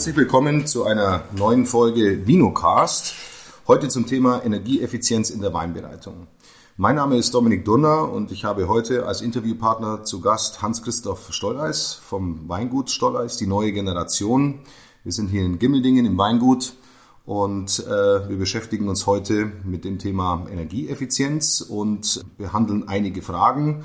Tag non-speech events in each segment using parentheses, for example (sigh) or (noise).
Herzlich willkommen zu einer neuen Folge Vinocast. Heute zum Thema Energieeffizienz in der Weinbereitung. Mein Name ist Dominik Durner und ich habe heute als Interviewpartner zu Gast Hans-Christoph Stolleis vom Weingut Stolleis, die neue Generation. Wir sind hier in Gimmeldingen im Weingut und äh, wir beschäftigen uns heute mit dem Thema Energieeffizienz und behandeln einige Fragen.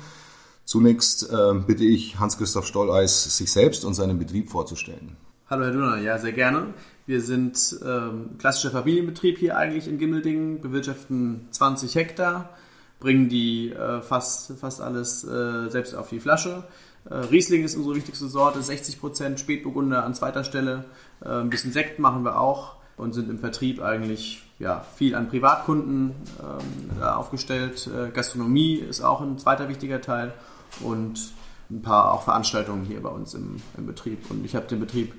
Zunächst äh, bitte ich Hans-Christoph Stolleis, sich selbst und seinen Betrieb vorzustellen. Hallo Herr Dunner, ja sehr gerne. Wir sind ähm, klassischer Familienbetrieb hier eigentlich in Gimmeldingen, bewirtschaften 20 Hektar, bringen die äh, fast, fast alles äh, selbst auf die Flasche. Äh, Riesling ist unsere wichtigste Sorte, 60 Prozent, Spätburgunder an zweiter Stelle. Äh, ein bisschen Sekt machen wir auch und sind im Vertrieb eigentlich ja, viel an Privatkunden ähm, aufgestellt. Äh, Gastronomie ist auch ein zweiter wichtiger Teil und ein paar auch Veranstaltungen hier bei uns im, im Betrieb. Und ich habe den Betrieb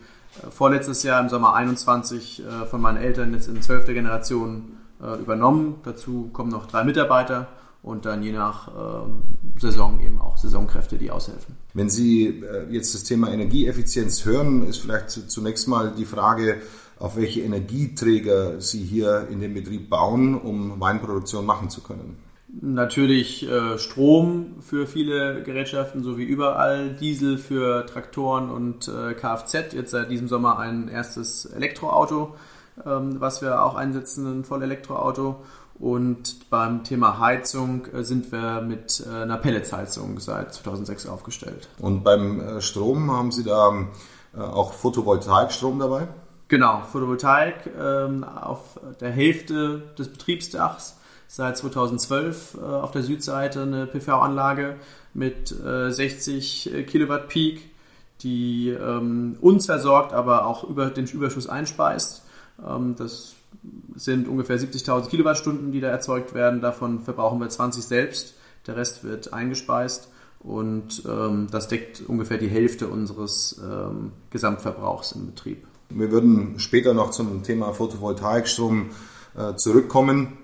vorletztes Jahr im Sommer 21 äh, von meinen Eltern jetzt in zwölfter Generation äh, übernommen. Dazu kommen noch drei Mitarbeiter und dann je nach äh, Saison eben auch Saisonkräfte, die aushelfen. Wenn Sie äh, jetzt das Thema Energieeffizienz hören, ist vielleicht zunächst mal die Frage, auf welche Energieträger Sie hier in dem Betrieb bauen, um Weinproduktion machen zu können. Natürlich äh, Strom für viele Gerätschaften, so wie überall, Diesel für Traktoren und äh, Kfz. Jetzt seit diesem Sommer ein erstes Elektroauto, ähm, was wir auch einsetzen, ein Vollelektroauto. Und beim Thema Heizung äh, sind wir mit äh, einer Pelletsheizung seit 2006 aufgestellt. Und beim äh, Strom haben Sie da auch Photovoltaikstrom dabei? Genau, Photovoltaik ähm, auf der Hälfte des Betriebsdachs seit 2012 äh, auf der Südseite eine PV-Anlage mit äh, 60 äh, Kilowatt Peak, die ähm, uns versorgt, aber auch über den Überschuss einspeist. Ähm, das sind ungefähr 70.000 Kilowattstunden, die da erzeugt werden. Davon verbrauchen wir 20 selbst. Der Rest wird eingespeist und ähm, das deckt ungefähr die Hälfte unseres ähm, Gesamtverbrauchs im Betrieb. Wir würden später noch zum Thema Photovoltaikstrom äh, zurückkommen.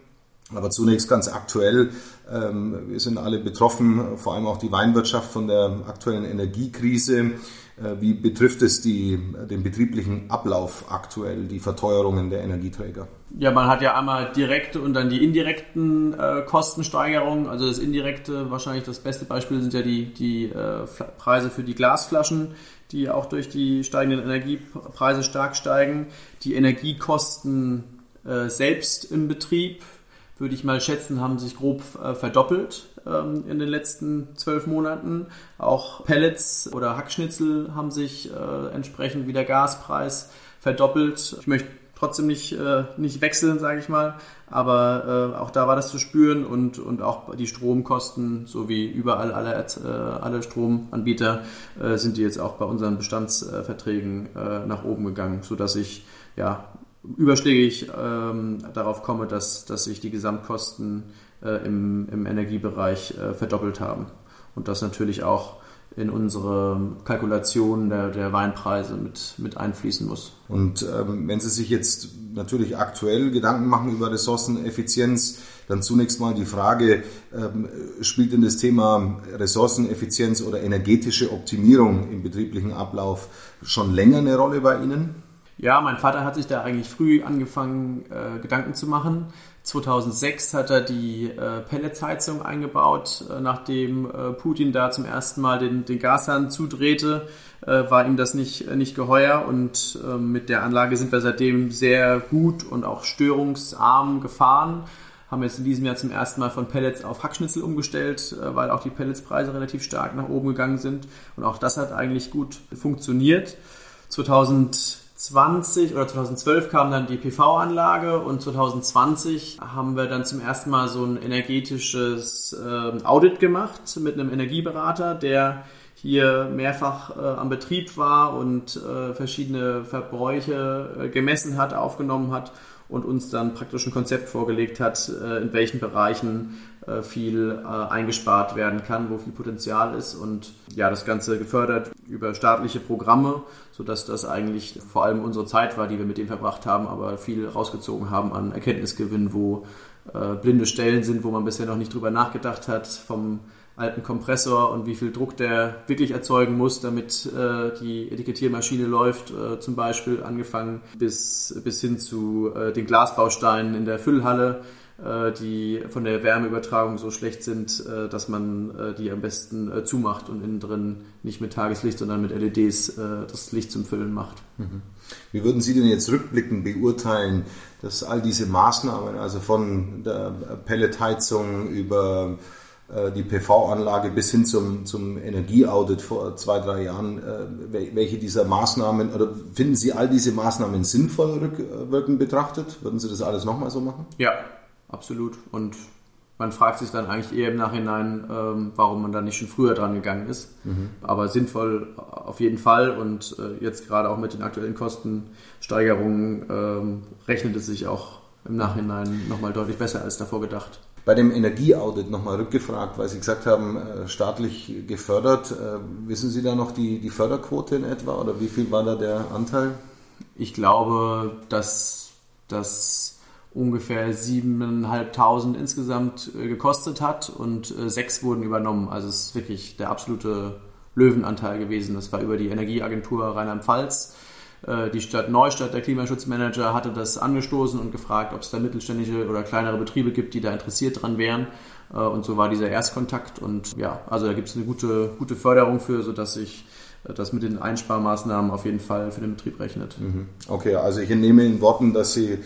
Aber zunächst ganz aktuell, ähm, wir sind alle betroffen, vor allem auch die Weinwirtschaft von der aktuellen Energiekrise. Äh, wie betrifft es die, den betrieblichen Ablauf aktuell, die Verteuerungen der Energieträger? Ja, man hat ja einmal direkte und dann die indirekten äh, Kostensteigerungen. Also das indirekte, wahrscheinlich das beste Beispiel sind ja die, die äh, Preise für die Glasflaschen, die auch durch die steigenden Energiepreise stark steigen. Die Energiekosten äh, selbst im Betrieb würde ich mal schätzen, haben sich grob äh, verdoppelt ähm, in den letzten zwölf Monaten. Auch Pellets oder Hackschnitzel haben sich äh, entsprechend wie der Gaspreis verdoppelt. Ich möchte trotzdem nicht, äh, nicht wechseln, sage ich mal, aber äh, auch da war das zu spüren und, und auch die Stromkosten, so wie überall alle, äh, alle Stromanbieter, äh, sind die jetzt auch bei unseren Bestandsverträgen nach oben gegangen, sodass ich ja, überschlägig ähm, darauf komme, dass, dass sich die Gesamtkosten äh, im, im Energiebereich äh, verdoppelt haben. Und das natürlich auch in unsere Kalkulation der, der Weinpreise mit, mit einfließen muss. Und ähm, wenn Sie sich jetzt natürlich aktuell Gedanken machen über Ressourceneffizienz, dann zunächst mal die Frage, ähm, spielt denn das Thema Ressourceneffizienz oder energetische Optimierung im betrieblichen Ablauf schon länger eine Rolle bei Ihnen? Ja, mein Vater hat sich da eigentlich früh angefangen, äh, Gedanken zu machen. 2006 hat er die äh, Pelletsheizung eingebaut. Äh, nachdem äh, Putin da zum ersten Mal den, den Gashahn zudrehte, äh, war ihm das nicht, äh, nicht geheuer. Und äh, mit der Anlage sind wir seitdem sehr gut und auch störungsarm gefahren. Haben jetzt in diesem Jahr zum ersten Mal von Pellets auf Hackschnitzel umgestellt, äh, weil auch die Pelletspreise relativ stark nach oben gegangen sind. Und auch das hat eigentlich gut funktioniert. 2000 2020 oder 2012 kam dann die PV-Anlage und 2020 haben wir dann zum ersten Mal so ein energetisches äh, Audit gemacht mit einem Energieberater, der hier mehrfach äh, am Betrieb war und äh, verschiedene Verbräuche äh, gemessen hat, aufgenommen hat und uns dann praktisch ein Konzept vorgelegt hat, äh, in welchen Bereichen äh, viel äh, eingespart werden kann, wo viel Potenzial ist und ja, das Ganze gefördert über staatliche Programme, sodass das eigentlich vor allem unsere Zeit war, die wir mit dem verbracht haben, aber viel rausgezogen haben an Erkenntnisgewinn, wo blinde Stellen sind, wo man bisher noch nicht drüber nachgedacht hat, vom alten Kompressor und wie viel Druck der wirklich erzeugen muss, damit äh, die Etikettiermaschine läuft, äh, zum Beispiel angefangen bis, bis hin zu äh, den Glasbausteinen in der Füllhalle, äh, die von der Wärmeübertragung so schlecht sind, äh, dass man äh, die am besten zumacht und innen drin nicht mit Tageslicht, sondern mit LEDs das Licht zum Füllen macht. Mhm. Wie würden Sie denn jetzt rückblickend beurteilen, dass all diese Maßnahmen, also von der Pelletheizung über die PV-Anlage bis hin zum, zum Energieaudit vor zwei, drei Jahren, welche dieser Maßnahmen, oder finden Sie all diese Maßnahmen sinnvoll rückwirkend betrachtet? Würden Sie das alles nochmal so machen? Ja, absolut. Und man fragt sich dann eigentlich eher im Nachhinein, ähm, warum man da nicht schon früher dran gegangen ist. Mhm. Aber sinnvoll auf jeden Fall und äh, jetzt gerade auch mit den aktuellen Kostensteigerungen ähm, rechnet es sich auch im Nachhinein nochmal deutlich besser als davor gedacht. Bei dem Energieaudit nochmal rückgefragt, weil Sie gesagt haben, äh, staatlich gefördert. Äh, wissen Sie da noch die, die Förderquote in etwa oder wie viel war da der Anteil? Ich glaube, dass das ungefähr 7.500 insgesamt äh, gekostet hat und sechs wurden übernommen. Also es ist wirklich der absolute Löwenanteil gewesen. Das war über die Energieagentur Rheinland-Pfalz. Äh, die Stadt Neustadt, der Klimaschutzmanager, hatte das angestoßen und gefragt, ob es da mittelständische oder kleinere Betriebe gibt, die da interessiert dran wären. Und so war dieser Erstkontakt. Und ja, also da gibt es eine gute, gute Förderung für, sodass sich das mit den Einsparmaßnahmen auf jeden Fall für den Betrieb rechnet. Mhm. Okay, also ich entnehme in Worten, dass Sie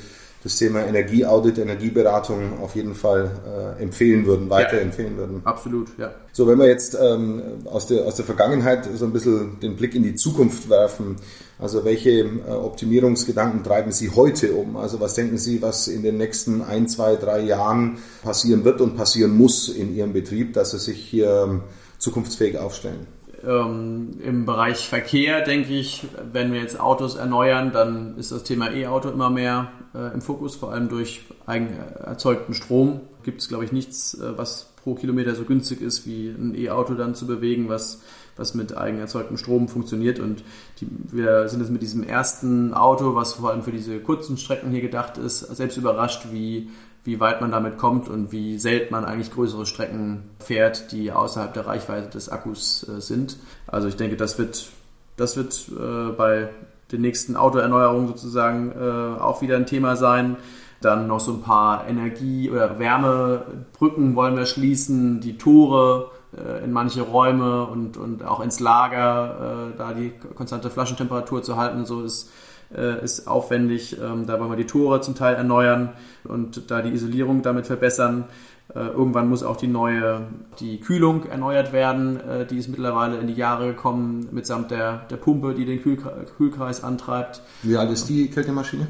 das Thema Energieaudit, Energieberatung auf jeden Fall äh, empfehlen würden, weiterempfehlen ja, würden. Absolut, ja. So, wenn wir jetzt ähm, aus, der, aus der Vergangenheit so ein bisschen den Blick in die Zukunft werfen, also welche äh, Optimierungsgedanken treiben Sie heute um? Also was denken Sie, was in den nächsten ein, zwei, drei Jahren passieren wird und passieren muss in Ihrem Betrieb, dass Sie sich hier ähm, zukunftsfähig aufstellen? Ähm, Im Bereich Verkehr denke ich, wenn wir jetzt Autos erneuern, dann ist das Thema E-Auto immer mehr äh, im Fokus, vor allem durch eigen erzeugten Strom. Gibt es, glaube ich, nichts, äh, was pro Kilometer so günstig ist, wie ein E-Auto dann zu bewegen, was, was mit eigen erzeugtem Strom funktioniert. Und die, wir sind jetzt mit diesem ersten Auto, was vor allem für diese kurzen Strecken hier gedacht ist, selbst überrascht, wie wie weit man damit kommt und wie selten man eigentlich größere Strecken fährt, die außerhalb der Reichweite des Akkus äh, sind. Also ich denke, das wird, das wird äh, bei den nächsten Autoerneuerungen sozusagen äh, auch wieder ein Thema sein. Dann noch so ein paar Energie- oder Wärmebrücken wollen wir schließen, die Tore äh, in manche Räume und, und auch ins Lager, äh, da die konstante Flaschentemperatur zu halten. So ist äh, ist aufwendig. Ähm, da wollen wir die Tore zum Teil erneuern und da die Isolierung damit verbessern. Äh, irgendwann muss auch die neue, die Kühlung erneuert werden. Äh, die ist mittlerweile in die Jahre gekommen mitsamt der, der Pumpe, die den Kühlkreis antreibt. Wie alt ist die Kältemaschine?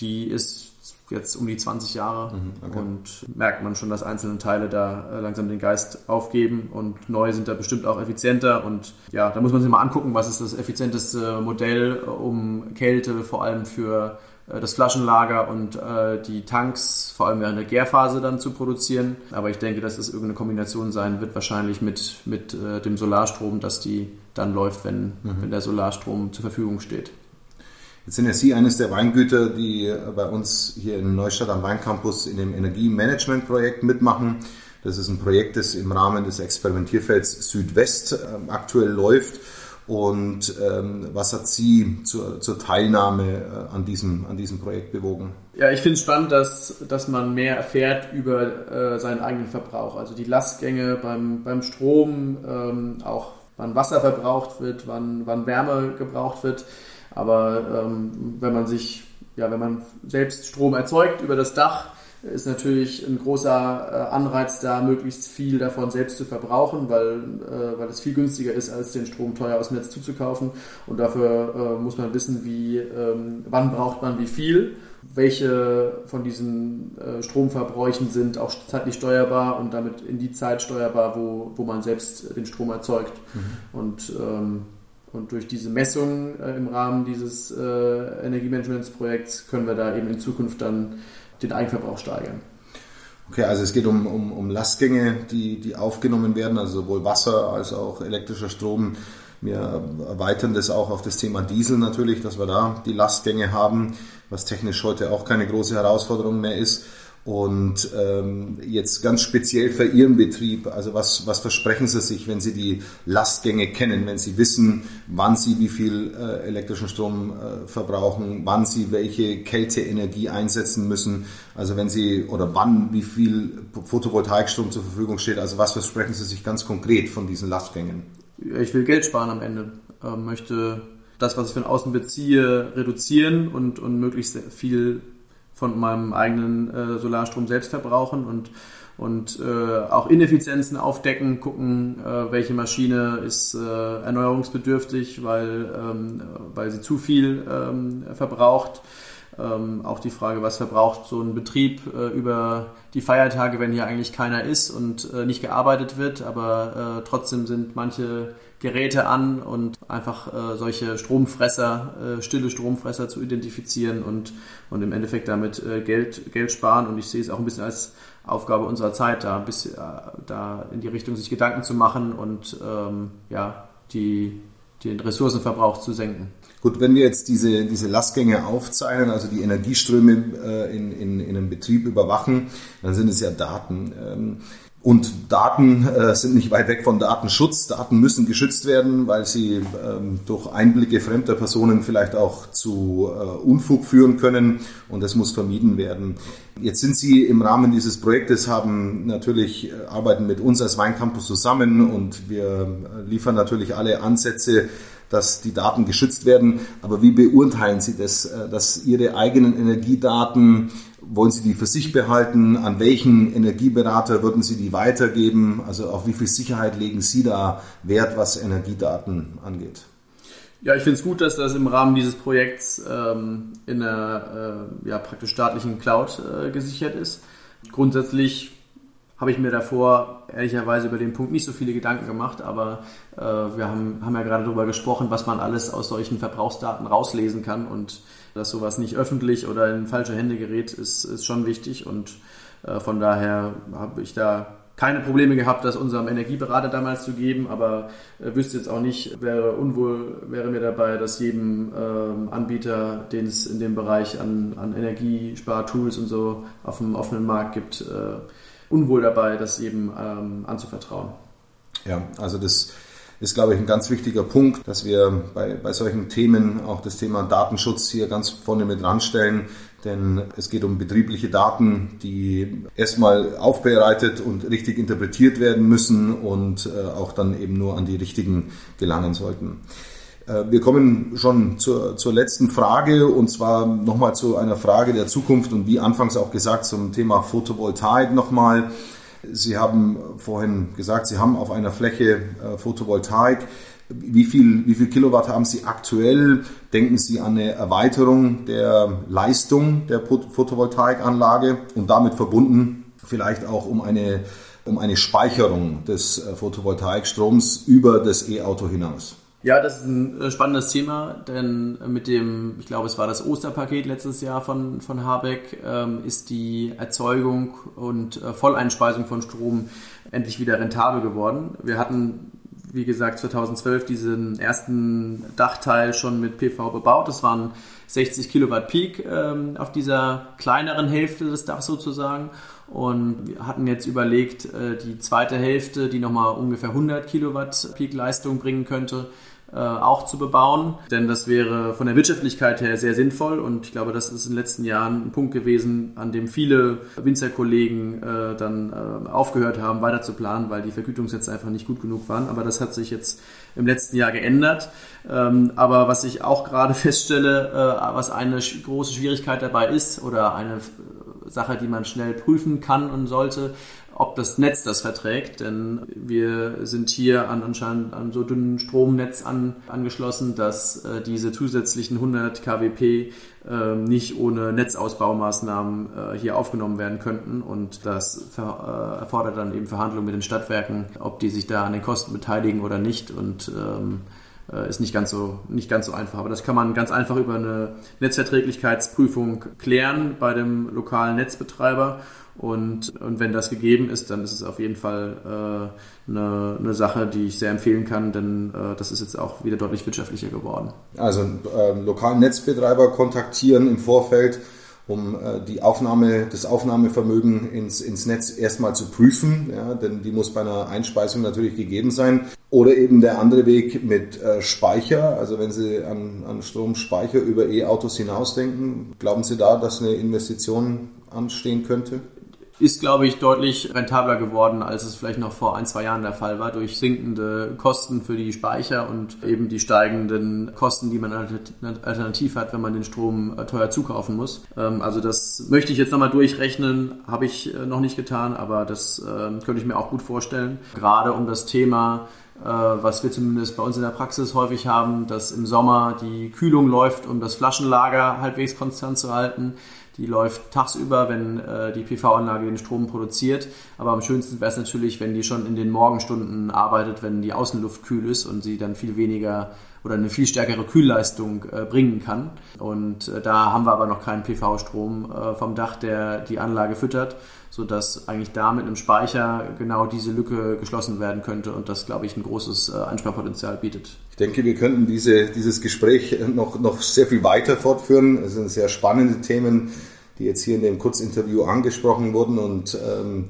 Die ist jetzt um die 20 Jahre mhm, okay. und merkt man schon, dass einzelne Teile da äh, langsam den Geist aufgeben und neue sind da bestimmt auch effizienter und ja, da muss man sich mal angucken, was ist das effizienteste Modell, um Kälte vor allem für äh, das Flaschenlager und äh, die Tanks vor allem während der Gärphase dann zu produzieren. Aber ich denke, dass es irgendeine Kombination sein wird, wahrscheinlich mit, mit äh, dem Solarstrom, dass die dann läuft, wenn, mhm. wenn der Solarstrom zur Verfügung steht. Jetzt sind ja Sie eines der Weingüter, die bei uns hier in Neustadt am Weincampus in dem Energiemanagement-Projekt mitmachen. Das ist ein Projekt, das im Rahmen des Experimentierfelds Südwest ähm, aktuell läuft. Und ähm, was hat Sie zur, zur Teilnahme äh, an, diesem, an diesem Projekt bewogen? Ja, ich finde es spannend, dass, dass man mehr erfährt über äh, seinen eigenen Verbrauch. Also die Lastgänge beim, beim Strom, ähm, auch wann Wasser verbraucht wird, wann, wann Wärme gebraucht wird. Aber ähm, wenn man sich, ja, wenn man selbst Strom erzeugt über das Dach, ist natürlich ein großer äh, Anreiz da, möglichst viel davon selbst zu verbrauchen, weil, äh, weil es viel günstiger ist, als den Strom teuer aus dem Netz zuzukaufen. Und dafür äh, muss man wissen, wie, ähm, wann braucht man wie viel, welche von diesen Stromverbräuchen sind auch zeitlich steuerbar und damit in die Zeit steuerbar, wo, wo man selbst den Strom erzeugt. Mhm. Und ähm, und durch diese Messungen äh, im Rahmen dieses äh, Energiemanagementsprojekts können wir da eben in Zukunft dann den Eigenverbrauch steigern. Okay, also es geht um, um, um Lastgänge, die, die aufgenommen werden, also sowohl Wasser als auch elektrischer Strom. Wir erweitern das auch auf das Thema Diesel natürlich, dass wir da die Lastgänge haben, was technisch heute auch keine große Herausforderung mehr ist. Und ähm, jetzt ganz speziell für Ihren Betrieb, also was, was versprechen Sie sich, wenn Sie die Lastgänge kennen, wenn Sie wissen, wann Sie wie viel äh, elektrischen Strom äh, verbrauchen, wann Sie welche Kälteenergie einsetzen müssen, also wenn Sie oder wann wie viel Photovoltaikstrom zur Verfügung steht, also was versprechen Sie sich ganz konkret von diesen Lastgängen? Ich will Geld sparen am Ende, äh, möchte das, was ich von außen beziehe, reduzieren und, und möglichst viel von meinem eigenen äh, Solarstrom selbst verbrauchen und, und äh, auch Ineffizienzen aufdecken, gucken, äh, welche Maschine ist äh, erneuerungsbedürftig, weil, ähm, weil sie zu viel ähm, verbraucht. Ähm, auch die Frage, was verbraucht so ein Betrieb äh, über die Feiertage, wenn hier eigentlich keiner ist und äh, nicht gearbeitet wird, aber äh, trotzdem sind manche Geräte an und einfach äh, solche Stromfresser, äh, stille Stromfresser zu identifizieren und, und im Endeffekt damit äh, Geld, Geld sparen. Und ich sehe es auch ein bisschen als Aufgabe unserer Zeit, da, bis, da in die Richtung sich Gedanken zu machen und ähm, ja, die, den Ressourcenverbrauch zu senken. Gut, wenn wir jetzt diese, diese Lastgänge aufzeichnen, also die Energieströme äh, in, in, in einem Betrieb überwachen, dann sind es ja Daten. Ähm, und Daten äh, sind nicht weit weg von Datenschutz. Daten müssen geschützt werden, weil sie ähm, durch Einblicke fremder Personen vielleicht auch zu äh, Unfug führen können und das muss vermieden werden. Jetzt sind Sie im Rahmen dieses Projektes, haben natürlich äh, arbeiten mit uns als Weincampus zusammen und wir äh, liefern natürlich alle Ansätze, dass die Daten geschützt werden. Aber wie beurteilen Sie das, äh, dass Ihre eigenen Energiedaten wollen Sie die für sich behalten? An welchen Energieberater würden Sie die weitergeben? Also auf wie viel Sicherheit legen Sie da Wert, was Energiedaten angeht? Ja, ich finde es gut, dass das im Rahmen dieses Projekts ähm, in einer äh, ja, praktisch staatlichen Cloud äh, gesichert ist. Grundsätzlich habe ich mir davor ehrlicherweise über den Punkt nicht so viele Gedanken gemacht, aber äh, wir haben, haben ja gerade darüber gesprochen, was man alles aus solchen Verbrauchsdaten rauslesen kann und dass sowas nicht öffentlich oder in falsche Hände gerät, ist, ist schon wichtig und äh, von daher habe ich da keine Probleme gehabt, das unserem Energieberater damals zu geben, aber äh, wüsste jetzt auch nicht, wäre unwohl, wäre mir dabei, dass jedem ähm, Anbieter, den es in dem Bereich an, an Energiespartools und so auf dem offenen Markt gibt, äh, unwohl dabei, das jedem ähm, anzuvertrauen. Ja, also das ist, glaube ich, ein ganz wichtiger Punkt, dass wir bei, bei solchen Themen auch das Thema Datenschutz hier ganz vorne mit ranstellen. Denn es geht um betriebliche Daten, die erstmal aufbereitet und richtig interpretiert werden müssen und äh, auch dann eben nur an die richtigen gelangen sollten. Äh, wir kommen schon zur, zur letzten Frage und zwar nochmal zu einer Frage der Zukunft und wie anfangs auch gesagt zum Thema Photovoltaik nochmal. Sie haben vorhin gesagt, Sie haben auf einer Fläche äh, Photovoltaik. Wie viel, wie viel Kilowatt haben Sie aktuell? Denken Sie an eine Erweiterung der Leistung der Photovoltaikanlage und damit verbunden vielleicht auch um eine, um eine Speicherung des äh, Photovoltaikstroms über das E-Auto hinaus? Ja, das ist ein äh, spannendes Thema, denn mit dem, ich glaube, es war das Osterpaket letztes Jahr von, von Habeck, ähm, ist die Erzeugung und äh, Volleinspeisung von Strom endlich wieder rentabel geworden. Wir hatten, wie gesagt, 2012 diesen ersten Dachteil schon mit PV bebaut. Das waren 60 Kilowatt Peak ähm, auf dieser kleineren Hälfte des Dachs sozusagen. Und wir hatten jetzt überlegt, äh, die zweite Hälfte, die nochmal ungefähr 100 Kilowatt Peak Leistung bringen könnte, äh, auch zu bebauen, denn das wäre von der Wirtschaftlichkeit her sehr sinnvoll und ich glaube, das ist in den letzten Jahren ein Punkt gewesen, an dem viele Winzerkollegen äh, dann äh, aufgehört haben, weiter zu planen, weil die Vergütungssätze einfach nicht gut genug waren. Aber das hat sich jetzt im letzten Jahr geändert. Ähm, aber was ich auch gerade (laughs) feststelle, äh, was eine große Schwierigkeit dabei ist oder eine Sache, die man schnell prüfen kann und sollte, ob das Netz das verträgt, denn wir sind hier an anscheinend an so dünnen Stromnetz an, angeschlossen, dass äh, diese zusätzlichen 100 kWp äh, nicht ohne Netzausbaumaßnahmen äh, hier aufgenommen werden könnten. Und das äh, erfordert dann eben Verhandlungen mit den Stadtwerken, ob die sich da an den Kosten beteiligen oder nicht. Und ähm, äh, ist nicht ganz so nicht ganz so einfach, aber das kann man ganz einfach über eine Netzverträglichkeitsprüfung klären bei dem lokalen Netzbetreiber und, und wenn das gegeben ist, dann ist es auf jeden Fall äh, eine, eine Sache, die ich sehr empfehlen kann, denn äh, das ist jetzt auch wieder deutlich wirtschaftlicher geworden. Also äh, lokalen Netzbetreiber kontaktieren im Vorfeld um äh, die Aufnahme, das Aufnahmevermögen ins, ins Netz erstmal zu prüfen, ja, denn die muss bei einer Einspeisung natürlich gegeben sein. Oder eben der andere Weg mit äh, Speicher, also wenn Sie an, an Stromspeicher über E-Autos hinausdenken, glauben Sie da, dass eine Investition anstehen könnte? Ist, glaube ich, deutlich rentabler geworden, als es vielleicht noch vor ein, zwei Jahren der Fall war, durch sinkende Kosten für die Speicher und eben die steigenden Kosten, die man alternativ hat, wenn man den Strom äh, teuer zukaufen muss. Ähm, also das möchte ich jetzt nochmal durchrechnen, habe ich äh, noch nicht getan, aber das ähm, könnte ich mir auch gut vorstellen. Gerade um das Thema äh, was wir zumindest bei uns in der Praxis häufig haben, dass im Sommer die Kühlung läuft, um das Flaschenlager halbwegs konstant zu halten. Die läuft tagsüber, wenn äh, die PV-Anlage den Strom produziert. Aber am schönsten wäre es natürlich, wenn die schon in den Morgenstunden arbeitet, wenn die Außenluft kühl ist und sie dann viel weniger oder eine viel stärkere Kühlleistung äh, bringen kann. Und äh, da haben wir aber noch keinen PV-Strom äh, vom Dach, der die Anlage füttert, sodass eigentlich da mit einem Speicher genau diese Lücke geschlossen werden könnte und das, glaube ich, ein großes äh, Einsparpotenzial bietet. Ich denke, wir könnten diese, dieses Gespräch noch, noch sehr viel weiter fortführen. Es sind sehr spannende Themen, die jetzt hier in dem Kurzinterview angesprochen wurden und ähm,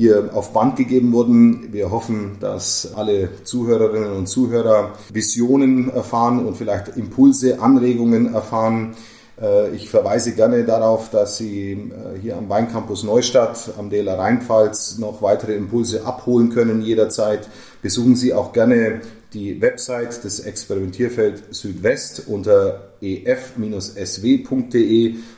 hier auf Band gegeben wurden. Wir hoffen, dass alle Zuhörerinnen und Zuhörer Visionen erfahren und vielleicht Impulse, Anregungen erfahren. Äh, ich verweise gerne darauf, dass Sie äh, hier am Weincampus Neustadt am DLR Rheinpfalz noch weitere Impulse abholen können jederzeit. Besuchen Sie auch gerne die Website des Experimentierfeld Südwest unter ef-sw.de,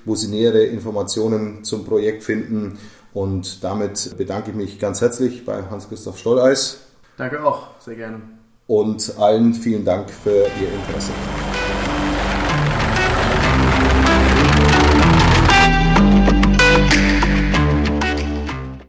wo Sie nähere Informationen zum Projekt finden und damit bedanke ich mich ganz herzlich bei Hans-Christoph Stolleis. Danke auch, sehr gerne. Und allen vielen Dank für Ihr Interesse.